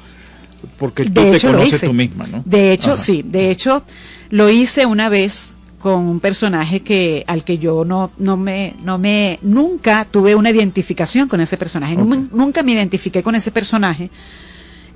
porque tú te conoces tú misma, ¿no? De hecho, sí, de hecho lo hice una vez con un personaje que al que yo no no me no me nunca tuve una identificación con ese personaje, nunca me identifiqué con ese personaje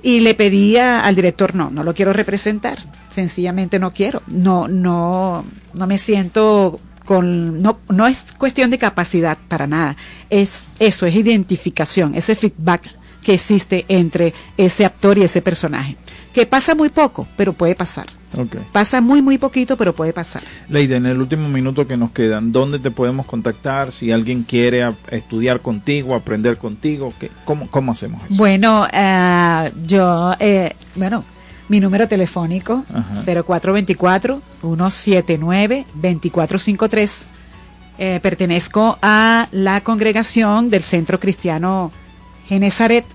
y le pedía al director no, no lo quiero representar, sencillamente no quiero, no no no me siento con no no es cuestión de capacidad para nada, es eso, es identificación, ese feedback que existe entre ese actor y ese personaje. Que pasa muy poco, pero puede pasar. Pasa muy, muy poquito, pero puede pasar. Leida, en el último minuto que nos quedan, ¿dónde te podemos contactar? Si alguien quiere estudiar contigo, aprender contigo, ¿qué, cómo, ¿cómo hacemos eso? Bueno, eh, yo, eh, bueno, mi número telefónico, 0424-179-2453. Eh, pertenezco a la congregación del Centro Cristiano Genezaret,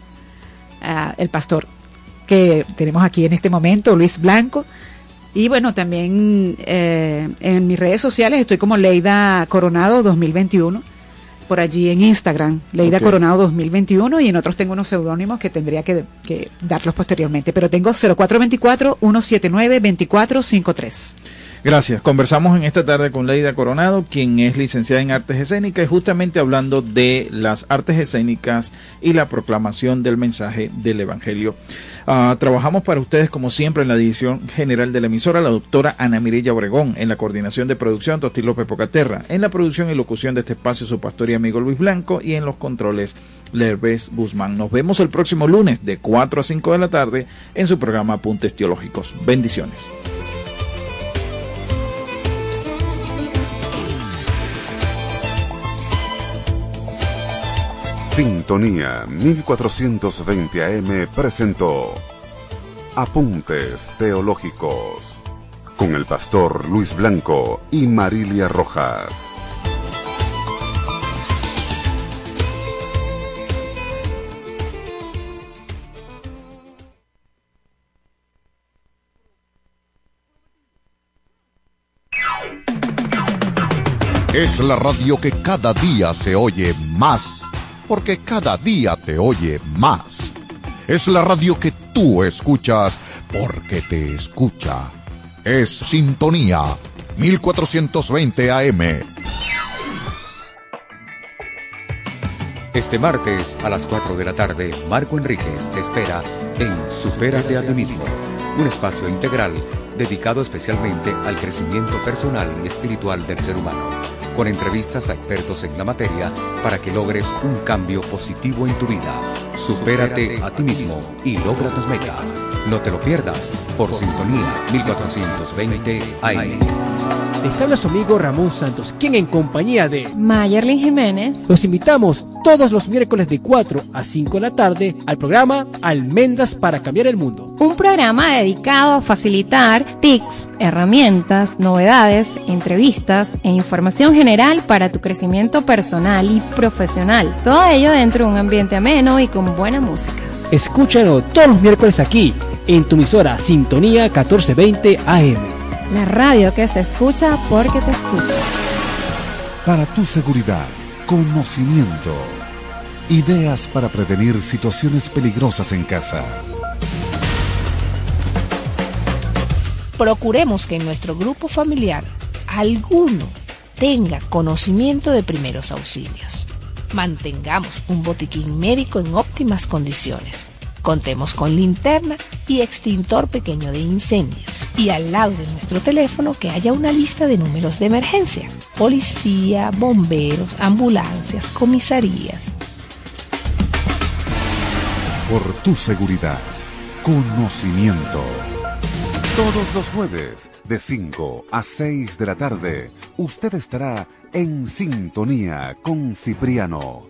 el pastor que tenemos aquí en este momento, Luis Blanco. Y bueno, también eh, en mis redes sociales estoy como Leida Coronado 2021 por allí en Instagram, Leida Coronado 2021, y en otros tengo unos seudónimos que tendría que, darlos posteriormente. Pero tengo 0424-179-2453. Gracias. Conversamos en esta tarde con Leida Coronado, quien es licenciada en artes escénicas, y justamente hablando de las artes escénicas y la proclamación del mensaje del Evangelio. Ah, trabajamos para ustedes, como siempre, en la edición general de la emisora, la doctora Ana Mirella Obregón, en la coordinación de producción, Tosti López Pocaterra, en la producción y locución de este espacio, su pastor y amigo Luis Blanco, y en los controles, Lerves Guzmán. Nos vemos el próximo lunes de 4 a 5 de la tarde en su programa Apuntes Teológicos. Bendiciones. Sintonía 1420 AM presentó Apuntes Teológicos con el pastor Luis Blanco y Marilia Rojas. Es la radio que cada día se oye más porque cada día te oye más. Es la radio que tú escuchas porque te escucha. Es Sintonía 1420 AM. Este martes a las 4 de la tarde, Marco Enríquez te espera en Supérate a ti mismo, un espacio integral dedicado especialmente al crecimiento personal y espiritual del ser humano con entrevistas a expertos en la materia para que logres un cambio positivo en tu vida. Supérate a ti mismo y logra tus metas. No te lo pierdas por Sintonía 1420 AM. Les habla su amigo Ramón Santos, quien en compañía de Mayerlin Jiménez los invitamos todos los miércoles de 4 a 5 de la tarde al programa Almendras para Cambiar el Mundo. Un programa dedicado a facilitar tips, herramientas, novedades, entrevistas e información general para tu crecimiento personal y profesional. Todo ello dentro de un ambiente ameno y con buena música. Escúchalo todos los miércoles aquí, en tu emisora Sintonía 1420 AM. La radio que se escucha porque te escucha. Para tu seguridad, conocimiento. Ideas para prevenir situaciones peligrosas en casa. Procuremos que en nuestro grupo familiar alguno tenga conocimiento de primeros auxilios. Mantengamos un botiquín médico en óptimas condiciones Contemos con linterna y extintor pequeño de incendios. Y al lado de nuestro teléfono que haya una lista de números de emergencia. Policía, bomberos, ambulancias, comisarías. Por tu seguridad, conocimiento. Todos los jueves, de 5 a 6 de la tarde, usted estará en sintonía con Cipriano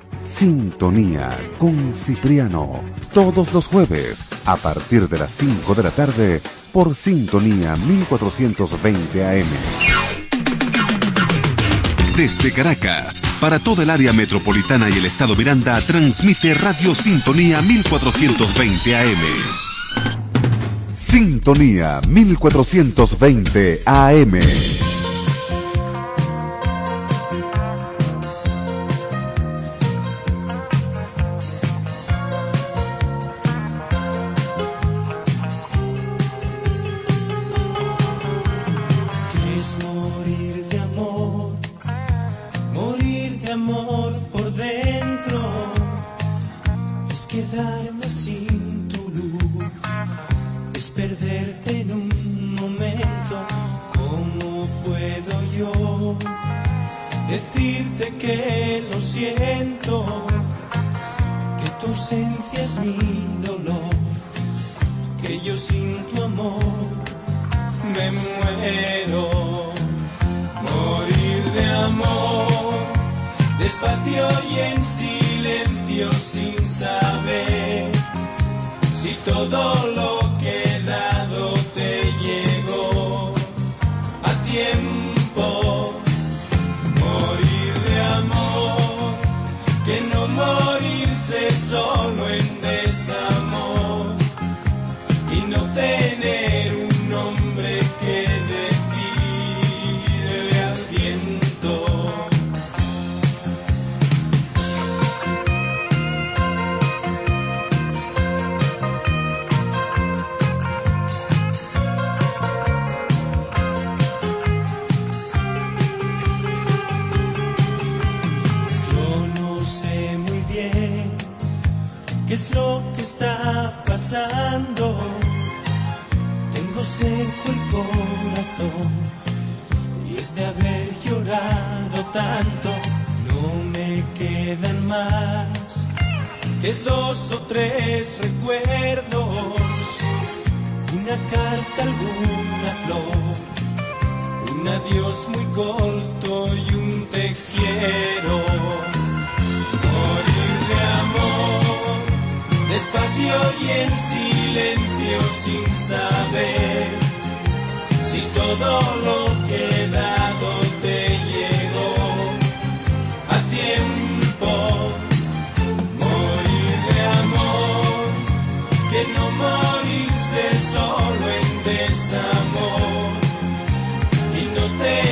Sintonía con Cipriano, todos los jueves a partir de las 5 de la tarde por Sintonía 1420 AM. Desde Caracas, para toda el área metropolitana y el estado Miranda, transmite Radio Sintonía 1420 AM. Sintonía 1420 AM. Tanto. No me quedan más que dos o tres recuerdos, una carta, alguna flor un adiós muy corto y un te quiero. Morir de amor, despacio y en silencio sin saber si todo lo que he y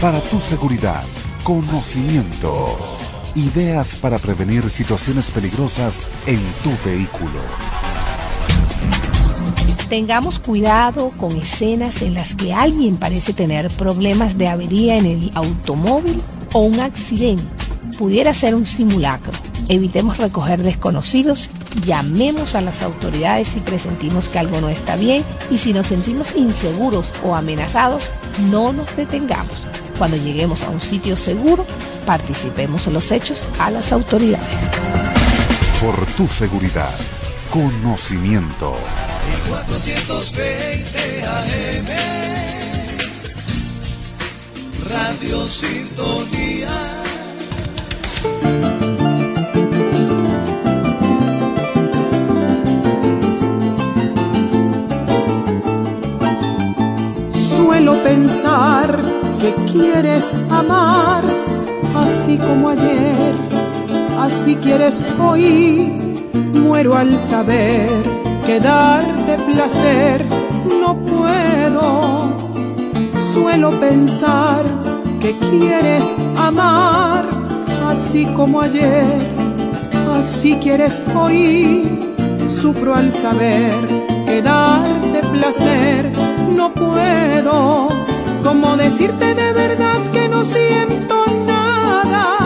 Para tu seguridad, conocimiento. Ideas para prevenir situaciones peligrosas en tu vehículo. Tengamos cuidado con escenas en las que alguien parece tener problemas de avería en el automóvil o un accidente. Pudiera ser un simulacro. Evitemos recoger desconocidos, llamemos a las autoridades si presentimos que algo no está bien y si nos sentimos inseguros o amenazados, no nos detengamos. Cuando lleguemos a un sitio seguro, participemos en los hechos a las autoridades. Por tu seguridad, conocimiento. 420 AM Radio Sintonía Suelo pensar que quieres amar, así como ayer, así quieres hoy. Muero al saber que darte placer no puedo. Suelo pensar que quieres amar, así como ayer, así quieres hoy. Sufro al saber que darte placer no puedo. Como decirte de verdad que no siento nada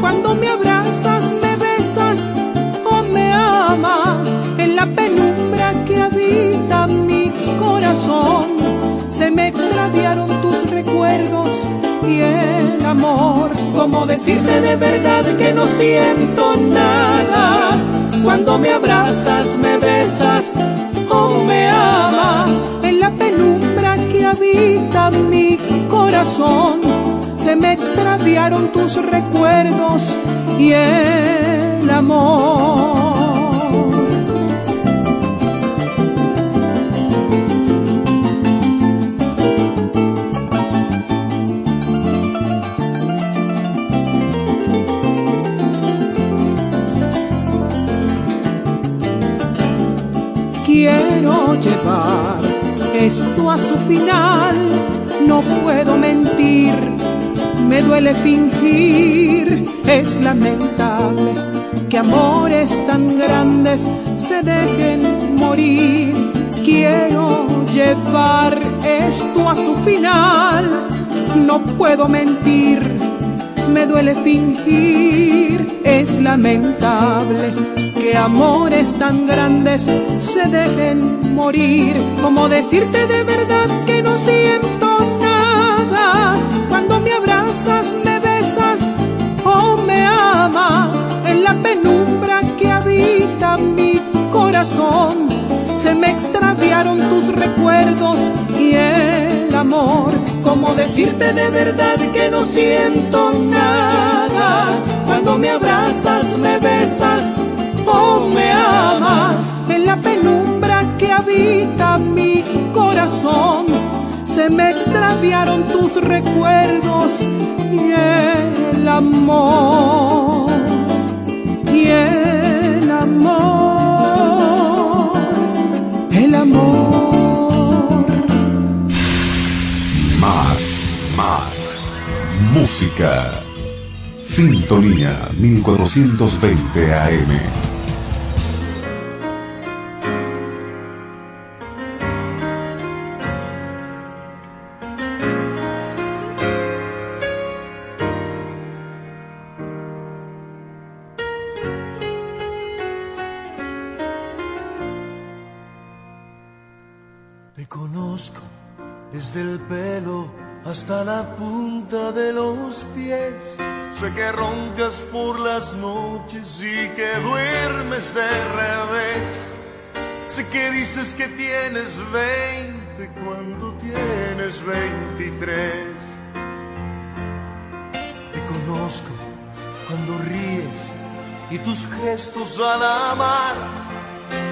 cuando me abrazas, me besas o me amas en la penumbra que habita mi corazón. Se me extraviaron tus recuerdos y el amor. Como decirte de verdad que no siento nada cuando me abrazas, me besas o me amas. En la penumbra que habita mi corazón, se me extraviaron tus recuerdos y el amor. quiero llevar esto a su final. No puedo mentir, me duele fingir, es lamentable que amores tan grandes se dejen morir. Quiero llevar esto a su final, no puedo mentir, me duele fingir, es lamentable que amores tan grandes se dejen morir. Como decirte de verdad que no siento nada cuando me abrazas, me besas o me amas en la penumbra que habita mi corazón. Se me extraviaron tus recuerdos y el amor. Como decirte de verdad que no siento nada cuando me abrazas, me besas me amas en la penumbra que habita mi corazón. Se me extraviaron tus recuerdos y el amor. Y el amor. El amor. Más, más. Música. Sintonía 1420 AM. Dices que tienes 20 cuando tienes 23. Te conozco cuando ríes y tus gestos al amar.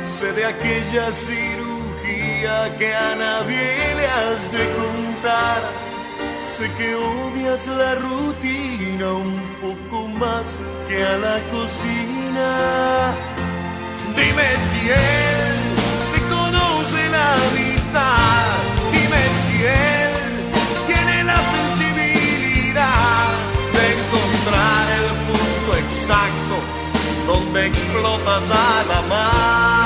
Sé de aquella cirugía que a nadie le has de contar Sé que odias la rutina un poco más que a la cocina. Dime si te Dime si él tiene la sensibilidad de encontrar el punto exacto donde explotas a la mar.